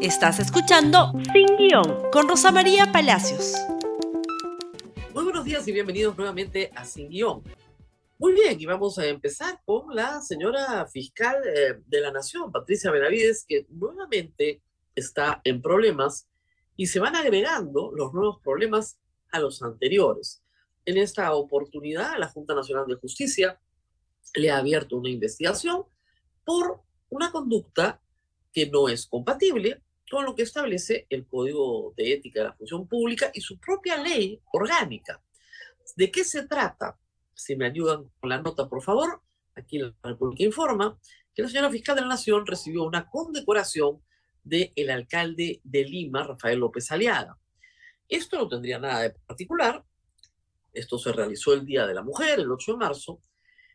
Estás escuchando Sin Guión con Rosa María Palacios. Muy buenos días y bienvenidos nuevamente a Sin Guión. Muy bien, y vamos a empezar con la señora fiscal eh, de la Nación, Patricia Benavides, que nuevamente está en problemas y se van agregando los nuevos problemas a los anteriores. En esta oportunidad, la Junta Nacional de Justicia le ha abierto una investigación por una conducta que no es compatible con lo que establece el Código de Ética de la Función Pública y su propia ley orgánica. ¿De qué se trata? Si me ayudan con la nota, por favor. Aquí la República informa que la señora fiscal de la Nación recibió una condecoración del el alcalde de Lima, Rafael López Aliaga. Esto no tendría nada de particular. Esto se realizó el Día de la Mujer, el 8 de marzo.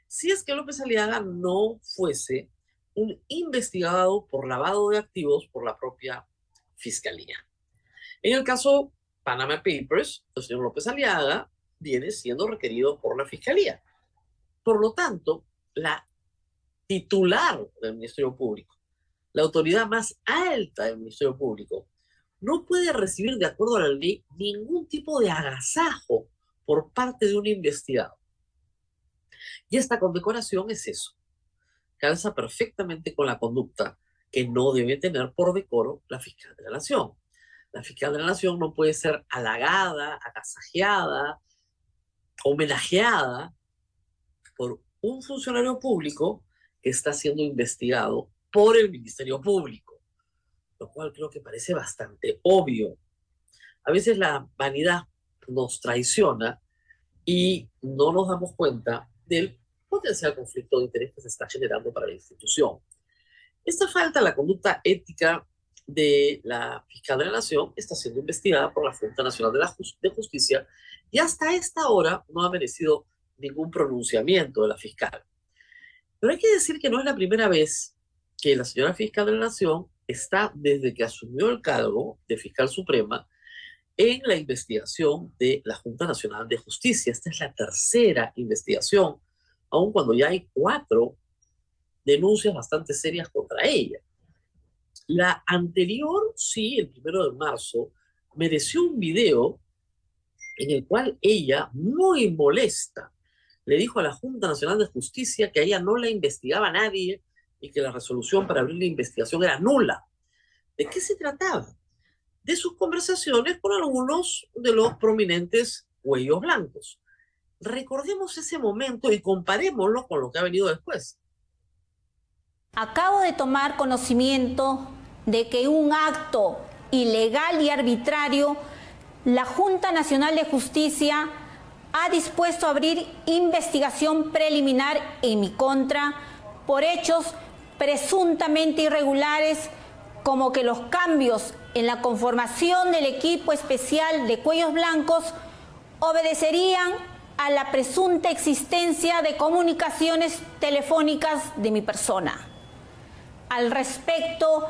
Si es que López Aliaga no fuese un investigado por lavado de activos por la propia fiscalía. En el caso Panama Papers, el señor López Aliaga viene siendo requerido por la fiscalía. Por lo tanto, la titular del Ministerio Público, la autoridad más alta del Ministerio Público, no puede recibir, de acuerdo a la ley, ningún tipo de agasajo por parte de un investigado. Y esta condecoración es eso calza perfectamente con la conducta que no debe tener por decoro la fiscal de la nación. La fiscal de la nación no puede ser halagada, agasajeada, homenajeada por un funcionario público que está siendo investigado por el Ministerio Público, lo cual creo que parece bastante obvio. A veces la vanidad nos traiciona y no nos damos cuenta del potencial conflicto de interés que se está generando para la institución. Esta falta de la conducta ética de la fiscal de la Nación está siendo investigada por la Junta Nacional de, la de Justicia y hasta esta hora no ha merecido ningún pronunciamiento de la fiscal. Pero hay que decir que no es la primera vez que la señora fiscal de la Nación está, desde que asumió el cargo de fiscal suprema, en la investigación de la Junta Nacional de Justicia. Esta es la tercera investigación aun cuando ya hay cuatro denuncias bastante serias contra ella. La anterior, sí, el primero de marzo, mereció un video en el cual ella, muy molesta, le dijo a la Junta Nacional de Justicia que a ella no la investigaba nadie y que la resolución para abrir la investigación era nula. ¿De qué se trataba? De sus conversaciones con algunos de los prominentes cuellos blancos recordemos ese momento y comparémoslo con lo que ha venido después. Acabo de tomar conocimiento de que un acto ilegal y arbitrario, la Junta Nacional de Justicia ha dispuesto a abrir investigación preliminar en mi contra por hechos presuntamente irregulares como que los cambios en la conformación del equipo especial de cuellos blancos obedecerían a la presunta existencia de comunicaciones telefónicas de mi persona. Al respecto,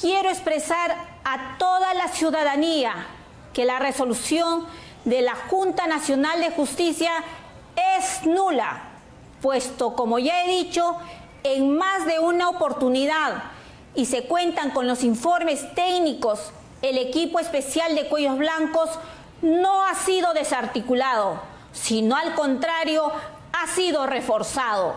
quiero expresar a toda la ciudadanía que la resolución de la Junta Nacional de Justicia es nula, puesto, como ya he dicho, en más de una oportunidad y se cuentan con los informes técnicos, el equipo especial de cuellos blancos no ha sido desarticulado sino al contrario, ha sido reforzado.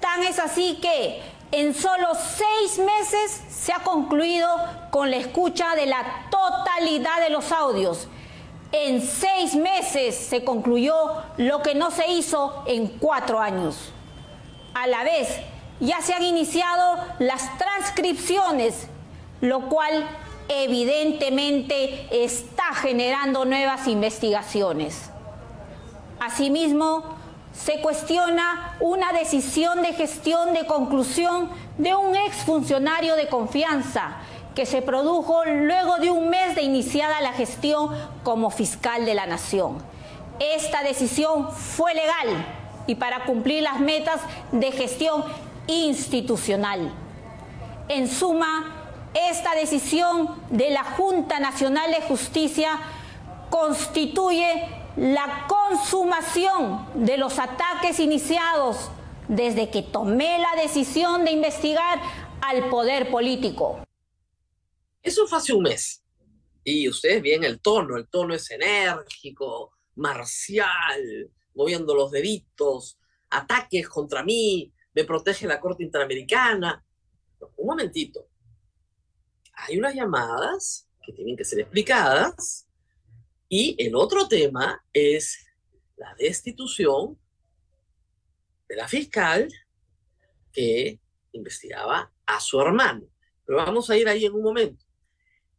Tan es así que en solo seis meses se ha concluido con la escucha de la totalidad de los audios. En seis meses se concluyó lo que no se hizo en cuatro años. A la vez, ya se han iniciado las transcripciones, lo cual evidentemente está generando nuevas investigaciones. Asimismo, se cuestiona una decisión de gestión de conclusión de un exfuncionario de confianza que se produjo luego de un mes de iniciada la gestión como fiscal de la nación. Esta decisión fue legal y para cumplir las metas de gestión institucional. En suma, esta decisión de la Junta Nacional de Justicia constituye la consumación de los ataques iniciados desde que tomé la decisión de investigar al poder político. Eso fue hace un mes. Y ustedes ven el tono, el tono es enérgico, marcial, moviendo los deditos, ataques contra mí, me protege la Corte Interamericana. un momentito. Hay unas llamadas que tienen que ser explicadas y el otro tema es la destitución de la fiscal que investigaba a su hermano. Pero vamos a ir ahí en un momento.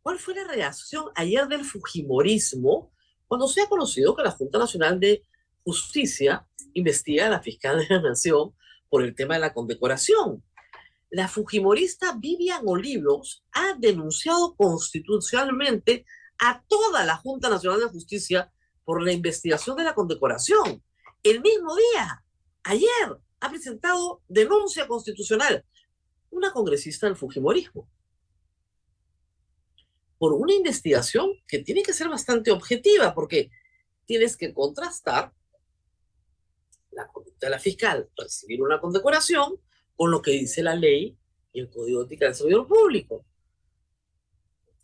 ¿Cuál fue la reacción ayer del Fujimorismo cuando se ha conocido que la Junta Nacional de Justicia investiga a la fiscal de la Nación por el tema de la condecoración? La Fujimorista Vivian Olivos ha denunciado constitucionalmente a toda la Junta Nacional de Justicia por la investigación de la condecoración. El mismo día, ayer, ha presentado denuncia constitucional una congresista del Fujimorismo por una investigación que tiene que ser bastante objetiva, porque tienes que contrastar la conducta de la fiscal, recibir una condecoración, con lo que dice la ley y el Código de Ética del Servidor Público.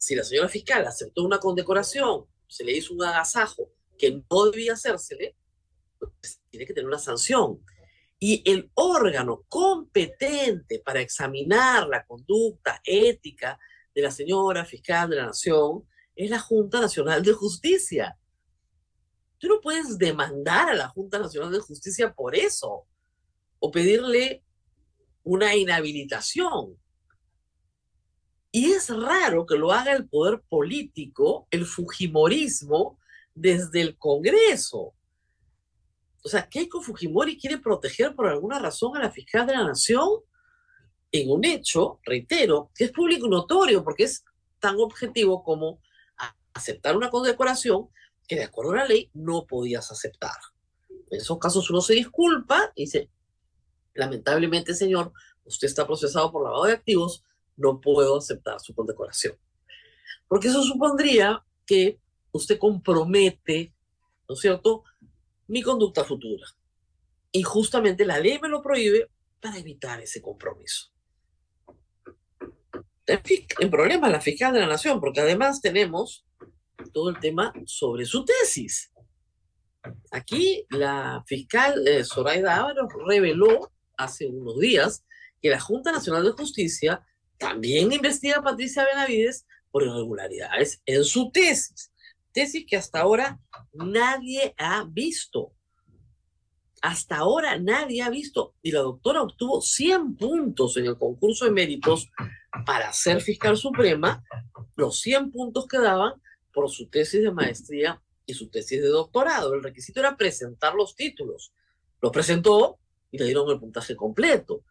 Si la señora fiscal aceptó una condecoración, se le hizo un agasajo que no debía hacérsele, pues tiene que tener una sanción. Y el órgano competente para examinar la conducta ética de la señora fiscal de la Nación es la Junta Nacional de Justicia. Tú no puedes demandar a la Junta Nacional de Justicia por eso o pedirle una inhabilitación. Y es raro que lo haga el poder político, el Fujimorismo, desde el Congreso. O sea, Keiko Fujimori quiere proteger por alguna razón a la fiscal de la Nación en un hecho, reitero, que es público notorio, porque es tan objetivo como aceptar una condecoración que de acuerdo a la ley no podías aceptar. En esos casos uno se disculpa y dice, lamentablemente señor, usted está procesado por lavado de activos, no puedo aceptar su condecoración. Porque eso supondría que usted compromete, ¿no es cierto?, mi conducta futura. Y justamente la ley me lo prohíbe para evitar ese compromiso en problemas la fiscal de la Nación, porque además tenemos todo el tema sobre su tesis. Aquí la fiscal eh, Zoraida Ábalos reveló hace unos días que la Junta Nacional de Justicia también investiga Patricia Benavides por irregularidades en su tesis. Tesis que hasta ahora nadie ha visto. Hasta ahora nadie ha visto. Y la doctora obtuvo 100 puntos en el concurso de méritos para ser fiscal suprema los 100 puntos que daban por su tesis de maestría y su tesis de doctorado. El requisito era presentar los títulos. Los presentó y le dieron el puntaje completo.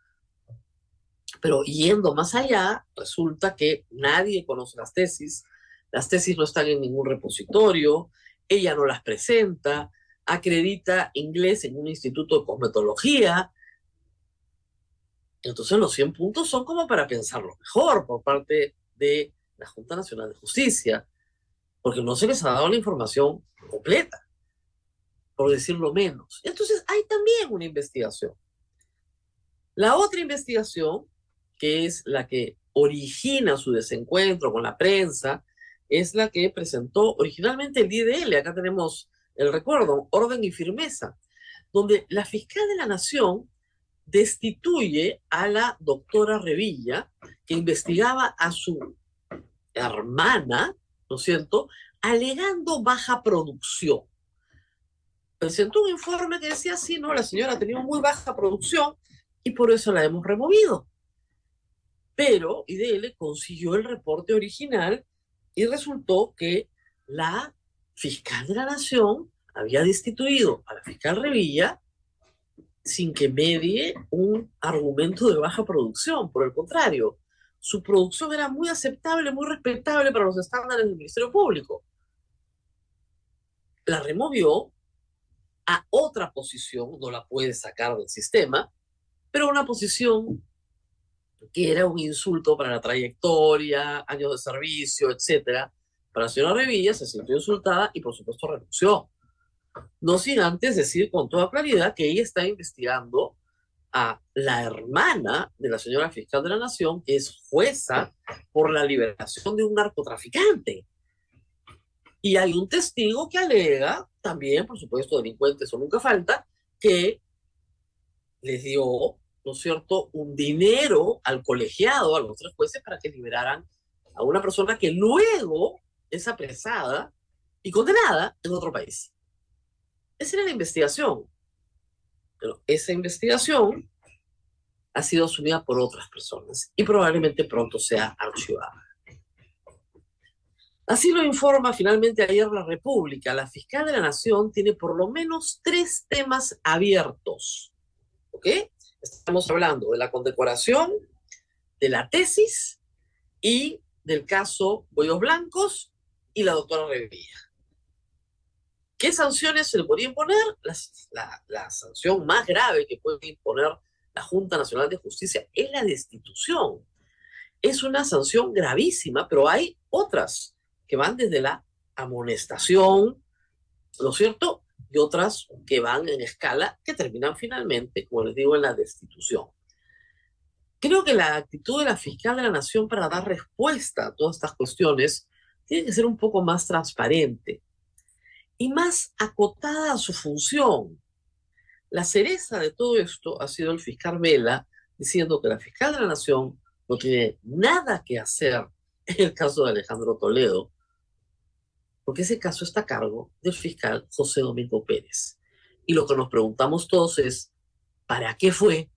Pero yendo más allá, resulta que nadie conoce las tesis, las tesis no están en ningún repositorio, ella no las presenta, acredita inglés en un instituto de cosmetología, entonces los 100 puntos son como para pensarlo mejor por parte de la Junta Nacional de Justicia, porque no se les ha dado la información completa, por decirlo menos. Entonces hay también una investigación. La otra investigación, que es la que origina su desencuentro con la prensa, es la que presentó originalmente el IDL. Acá tenemos el recuerdo, orden y firmeza, donde la fiscal de la Nación destituye a la doctora Revilla, que investigaba a su hermana, ¿no es cierto?, alegando baja producción. Presentó un informe que decía, sí, no, la señora tenía muy baja producción y por eso la hemos removido. Pero IDL consiguió el reporte original y resultó que la fiscal de la Nación había destituido a la fiscal Revilla sin que medie un argumento de baja producción. Por el contrario, su producción era muy aceptable, muy respetable para los estándares del Ministerio Público. La removió a otra posición, no la puede sacar del sistema, pero una posición que era un insulto para la trayectoria, años de servicio, etcétera. Para la señora Revilla se sintió insultada y por supuesto renunció. No sin antes decir con toda claridad que ella está investigando a la hermana de la señora fiscal de la Nación, que es jueza por la liberación de un narcotraficante. Y hay un testigo que alega, también, por supuesto, delincuentes eso nunca falta, que les dio, ¿no es cierto?, un dinero al colegiado, a los tres jueces, para que liberaran a una persona que luego es apresada y condenada en otro país. Esa era la investigación. Pero esa investigación ha sido asumida por otras personas y probablemente pronto sea archivada. Así lo informa finalmente ayer la República. La fiscal de la Nación tiene por lo menos tres temas abiertos. ¿Ok? Estamos hablando de la condecoración, de la tesis y del caso Bollos Blancos y la doctora Revilla. ¿Qué sanciones se le podría imponer? La, la, sanción más grave que puede imponer la Junta Nacional de Justicia es la destitución. Es una sanción gravísima, pero hay otras que van desde la amonestación, ¿no es cierto? Y otras que van en escala que terminan finalmente, como les digo, en la destitución. Creo que la actitud de la fiscal de la Nación para dar respuesta a todas estas cuestiones tiene que ser un poco más transparente y más acotada a su función. La cereza de todo esto ha sido el fiscal Vela diciendo que la fiscal de la Nación no tiene nada que hacer en el caso de Alejandro Toledo, porque ese caso está a cargo del fiscal José Domingo Pérez. Y lo que nos preguntamos todos es, ¿para qué fue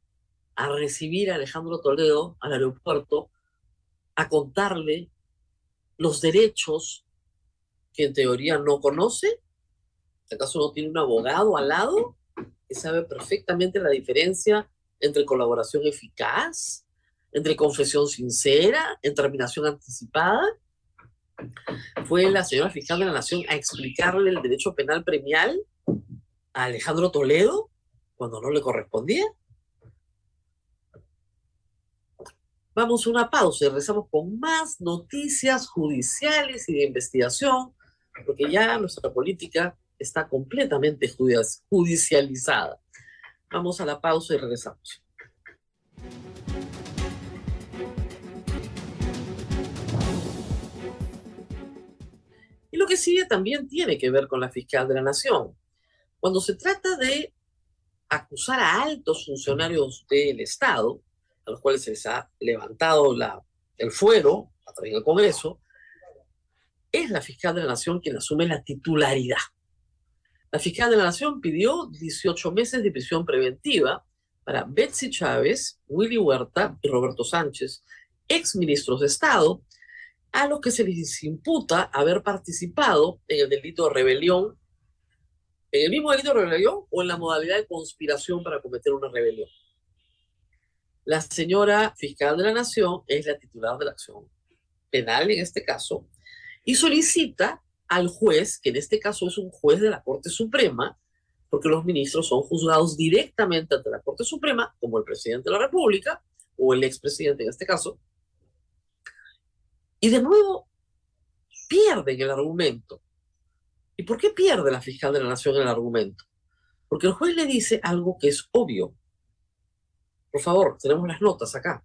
a recibir a Alejandro Toledo al aeropuerto a contarle los derechos que en teoría no conoce? ¿Acaso no tiene un abogado al lado que sabe perfectamente la diferencia entre colaboración eficaz, entre confesión sincera, en terminación anticipada? Fue la señora fiscal de la Nación a explicarle el derecho penal premial a Alejandro Toledo cuando no le correspondía. Vamos a una pausa y regresamos con más noticias judiciales y de investigación, porque ya nuestra política está completamente judicializada. Vamos a la pausa y regresamos. Y lo que sigue también tiene que ver con la fiscal de la Nación. Cuando se trata de acusar a altos funcionarios del Estado, a los cuales se les ha levantado el fuero a través del Congreso, es la fiscal de la Nación quien asume la titularidad. La fiscal de la Nación pidió 18 meses de prisión preventiva para Betsy Chávez, Willy Huerta y Roberto Sánchez, ex ministros de Estado, a los que se les imputa haber participado en el delito de rebelión, en el mismo delito de rebelión o en la modalidad de conspiración para cometer una rebelión. La señora fiscal de la Nación es la titular de la acción penal en este caso y solicita al juez, que en este caso es un juez de la Corte Suprema, porque los ministros son juzgados directamente ante la Corte Suprema, como el presidente de la República o el expresidente en este caso, y de nuevo pierden el argumento. ¿Y por qué pierde la fiscal de la Nación el argumento? Porque el juez le dice algo que es obvio. Por favor, tenemos las notas acá.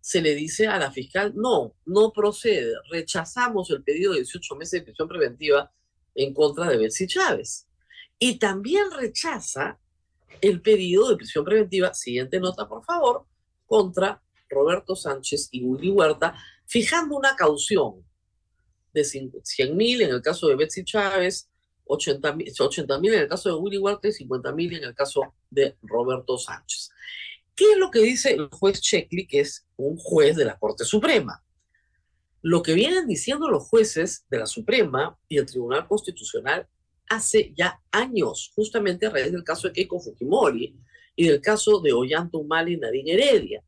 Se le dice a la fiscal, no, no procede, rechazamos el pedido de 18 meses de prisión preventiva en contra de Betsy Chávez. Y también rechaza el pedido de prisión preventiva, siguiente nota por favor, contra Roberto Sánchez y Willy Huerta, fijando una caución de 100 mil en el caso de Betsy Chávez, 80 mil en el caso de Willy Huerta y 50 mil en el caso de Roberto Sánchez. ¿Qué es lo que dice el juez Checkley, que es un juez de la Corte Suprema? Lo que vienen diciendo los jueces de la Suprema y el Tribunal Constitucional hace ya años, justamente a raíz del caso de Keiko Fujimori y del caso de Ollanta Humala y Nadine Heredia,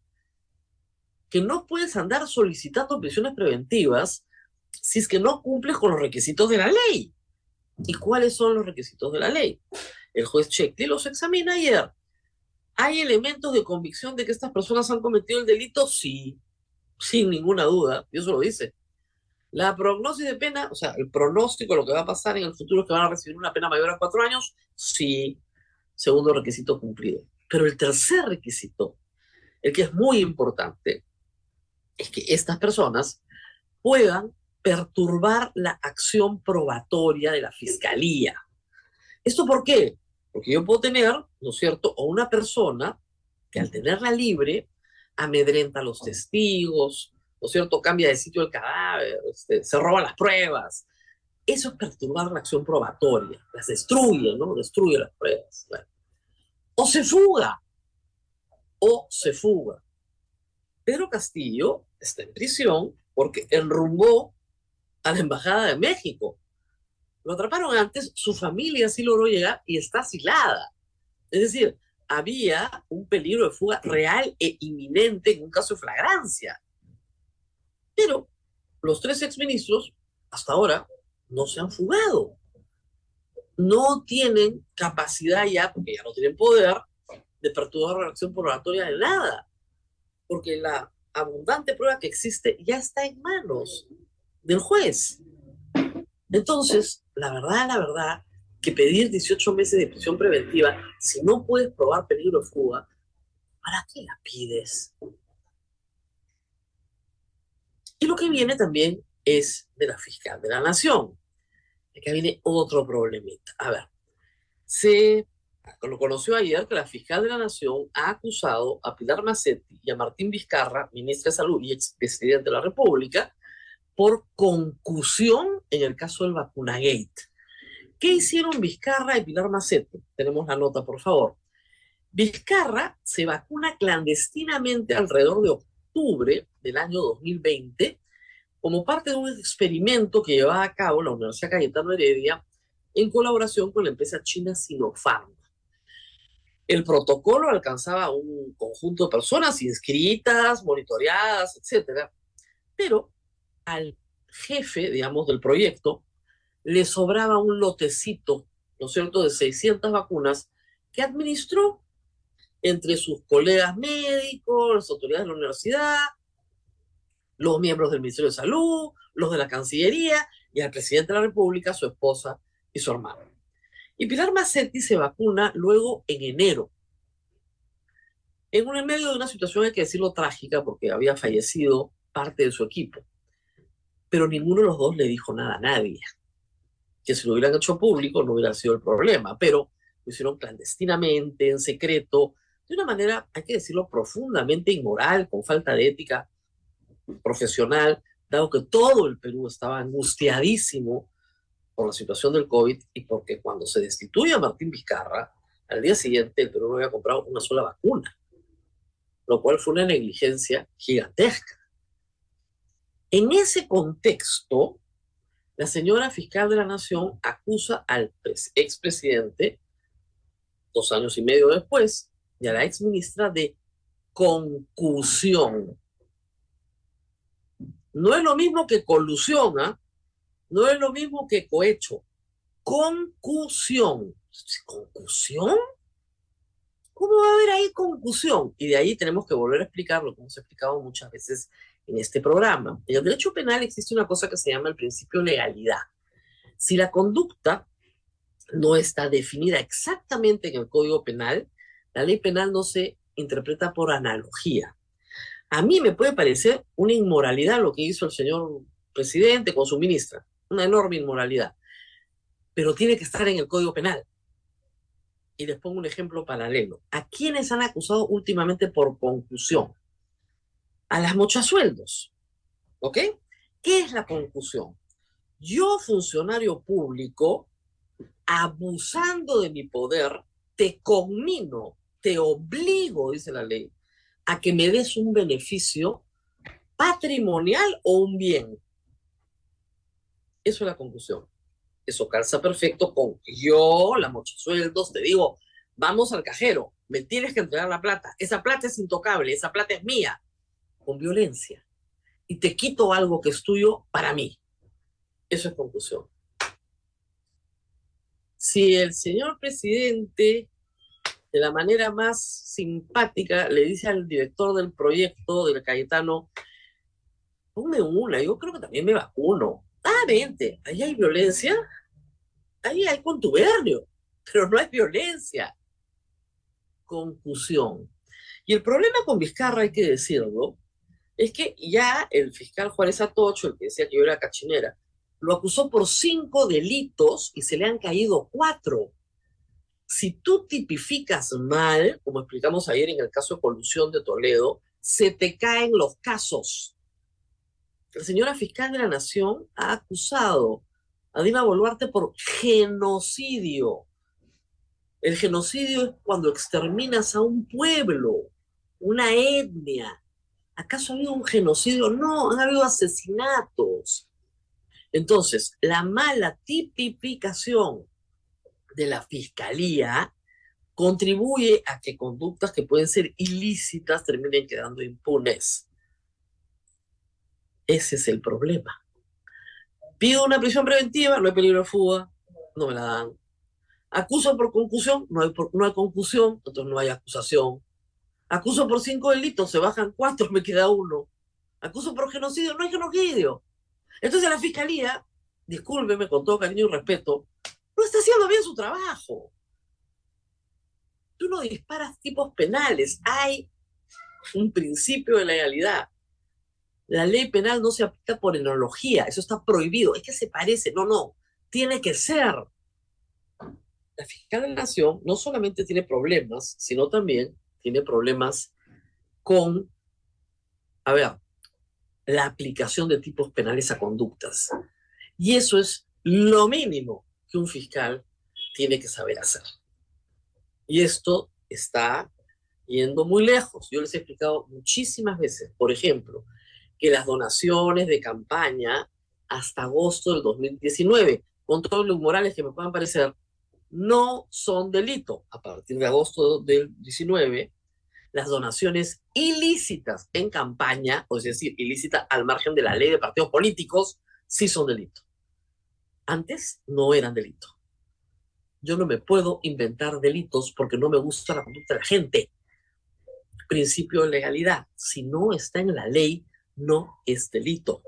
que no puedes andar solicitando prisiones preventivas si es que no cumples con los requisitos de la ley. ¿Y cuáles son los requisitos de la ley? El juez Checkley los examina ayer ¿Hay elementos de convicción de que estas personas han cometido el delito? Sí, sin ninguna duda, y eso lo dice. La prognosis de pena, o sea, el pronóstico de lo que va a pasar en el futuro es que van a recibir una pena mayor a cuatro años, sí, segundo requisito cumplido. Pero el tercer requisito, el que es muy importante, es que estas personas puedan perturbar la acción probatoria de la fiscalía. ¿Esto por qué? Porque yo puedo tener, ¿no es cierto?, o una persona que al tenerla libre amedrenta a los testigos, ¿no es cierto?, cambia de sitio el cadáver, este, se roba las pruebas. Eso es perturbar la acción probatoria, las destruye, ¿no? Destruye las pruebas. O se fuga, o se fuga. Pedro Castillo está en prisión porque enrumbó a la Embajada de México. Lo atraparon antes, su familia sí logró llegar y está asilada. Es decir, había un peligro de fuga real e inminente en un caso de flagrancia. Pero los tres exministros, hasta ahora, no se han fugado. No tienen capacidad ya, porque ya no tienen poder, de perturbar la acción probatoria de nada. Porque la abundante prueba que existe ya está en manos del juez. Entonces, la verdad, la verdad, que pedir 18 meses de prisión preventiva, si no puedes probar peligro de fuga, ¿para qué la pides? Y lo que viene también es de la fiscal de la nación. Acá viene otro problemita. A ver, se lo conoció ayer que la fiscal de la Nación ha acusado a Pilar Macetti y a Martín Vizcarra, ministra de Salud y expresidente de la República, por concusión en el caso del Vacunagate. ¿Qué hicieron Vizcarra y Pilar Macetti? Tenemos la nota, por favor. Vizcarra se vacuna clandestinamente alrededor de octubre del año 2020 como parte de un experimento que llevaba a cabo la Universidad Cayetano Heredia en colaboración con la empresa china Sinopharm. El protocolo alcanzaba un conjunto de personas inscritas, monitoreadas, etcétera, pero al jefe, digamos, del proyecto le sobraba un lotecito, ¿no es cierto?, de 600 vacunas que administró entre sus colegas médicos, las autoridades de la universidad, los miembros del Ministerio de Salud, los de la Cancillería y al presidente de la República, su esposa y su hermano. Y Pilar Macetti se vacuna luego en enero. En un medio de una situación, hay que decirlo, trágica, porque había fallecido parte de su equipo. Pero ninguno de los dos le dijo nada a nadie. Que si lo hubieran hecho público no hubiera sido el problema, pero lo hicieron clandestinamente, en secreto, de una manera, hay que decirlo, profundamente inmoral, con falta de ética profesional, dado que todo el Perú estaba angustiadísimo por la situación del COVID y porque cuando se destituye a Martín Vizcarra, al día siguiente el Perú no había comprado una sola vacuna, lo cual fue una negligencia gigantesca. En ese contexto, la señora fiscal de la Nación acusa al expresidente, dos años y medio después, y a la exministra de concusión. No es lo mismo que colusión, ¿ah? No es lo mismo que cohecho. Concusión. ¿Concusión? ¿Cómo va a haber ahí concusión? Y de ahí tenemos que volver a explicarlo, como se ha explicado muchas veces en este programa. En el derecho penal existe una cosa que se llama el principio legalidad. Si la conducta no está definida exactamente en el Código Penal, la ley penal no se interpreta por analogía. A mí me puede parecer una inmoralidad lo que hizo el señor presidente con su ministra una enorme inmoralidad, pero tiene que estar en el Código Penal. Y les pongo un ejemplo paralelo. ¿A quiénes han acusado últimamente por conclusión? A las mochasueldos. ¿Ok? ¿Qué es la conclusión? Yo, funcionario público, abusando de mi poder, te conmino, te obligo, dice la ley, a que me des un beneficio patrimonial o un bien. Eso es la conclusión. Eso calza perfecto con yo, la mocha sueldos, te digo, vamos al cajero, me tienes que entregar la plata. Esa plata es intocable, esa plata es mía, con violencia. Y te quito algo que es tuyo para mí. Eso es conclusión. Si el señor presidente, de la manera más simpática, le dice al director del proyecto del Cayetano, ponme una, yo creo que también me vacuno. Vente, ahí hay violencia, ahí hay contubernio, pero no hay violencia. concusión. Y el problema con Vizcarra, hay que decirlo, es que ya el fiscal Juárez Atocho, el que decía que yo era cachinera, lo acusó por cinco delitos y se le han caído cuatro. Si tú tipificas mal, como explicamos ayer en el caso de colusión de Toledo, se te caen los casos. La señora fiscal de la Nación ha acusado a Dina Boluarte por genocidio. El genocidio es cuando exterminas a un pueblo, una etnia. ¿Acaso ha habido un genocidio? No, han habido asesinatos. Entonces, la mala tipificación de la fiscalía contribuye a que conductas que pueden ser ilícitas terminen quedando impunes. Ese es el problema. Pido una prisión preventiva, no hay peligro de fuga, no me la dan. Acuso por concusión, no hay, no hay concusión, entonces no hay acusación. Acuso por cinco delitos, se bajan cuatro, me queda uno. Acuso por genocidio, no hay genocidio. Entonces la fiscalía, discúlpeme con todo cariño y respeto, no está haciendo bien su trabajo. Tú no disparas tipos penales, hay un principio de legalidad. La ley penal no se aplica por enología, eso está prohibido, es que se parece, no, no, tiene que ser. La fiscal de la nación no solamente tiene problemas, sino también tiene problemas con, a ver, la aplicación de tipos penales a conductas. Y eso es lo mínimo que un fiscal tiene que saber hacer. Y esto está yendo muy lejos. Yo les he explicado muchísimas veces, por ejemplo, que las donaciones de campaña hasta agosto del 2019, con todos los morales que me puedan parecer, no son delito. A partir de agosto del 19, las donaciones ilícitas en campaña, o es decir, ilícitas al margen de la ley de partidos políticos, sí son delito. Antes no eran delito. Yo no me puedo inventar delitos porque no me gusta la conducta de la gente. Principio de legalidad. Si no está en la ley, no es delito.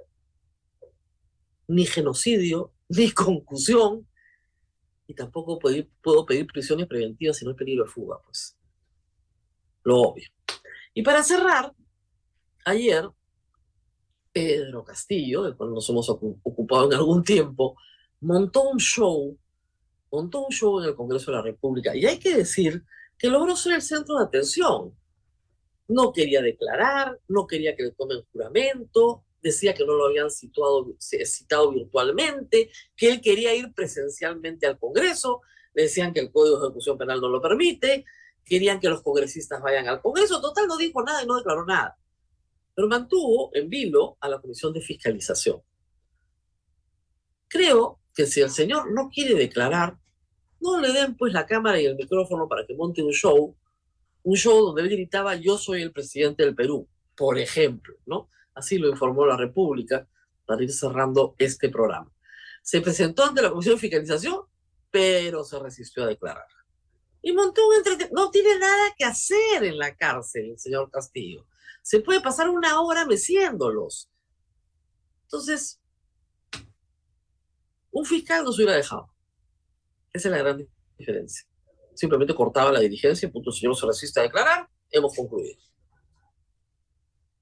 Ni genocidio, ni concusión, y tampoco puedo pedir prisiones preventivas si no hay peligro de fuga, pues lo obvio. Y para cerrar, ayer Pedro Castillo, del cual nos hemos ocupado en algún tiempo, montó un show, montó un show en el Congreso de la República. Y hay que decir que logró ser el centro de atención. No quería declarar, no quería que le tomen juramento, decía que no lo habían situado, citado virtualmente, que él quería ir presencialmente al Congreso, decían que el Código de Ejecución Penal no lo permite, querían que los congresistas vayan al Congreso. Total, no dijo nada y no declaró nada. Pero mantuvo en vilo a la Comisión de Fiscalización. Creo que si el señor no quiere declarar, no le den pues la cámara y el micrófono para que monte un show, un show donde él gritaba yo soy el presidente del Perú, por ejemplo, ¿no? Así lo informó la República para ir cerrando este programa. Se presentó ante la Comisión de Fiscalización, pero se resistió a declarar. Y montó un No tiene nada que hacer en la cárcel, el señor Castillo. Se puede pasar una hora meciéndolos. Entonces, un fiscal no se hubiera dejado. Esa es la gran diferencia. Simplemente cortaba la diligencia, punto, señor se resiste a declarar, hemos concluido.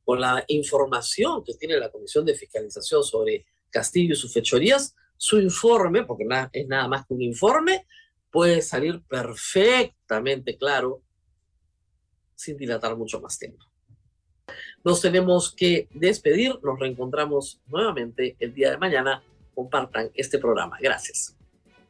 Con la información que tiene la Comisión de Fiscalización sobre Castillo y sus fechorías, su informe, porque es nada más que un informe, puede salir perfectamente claro sin dilatar mucho más tiempo. Nos tenemos que despedir, nos reencontramos nuevamente el día de mañana. Compartan este programa. Gracias.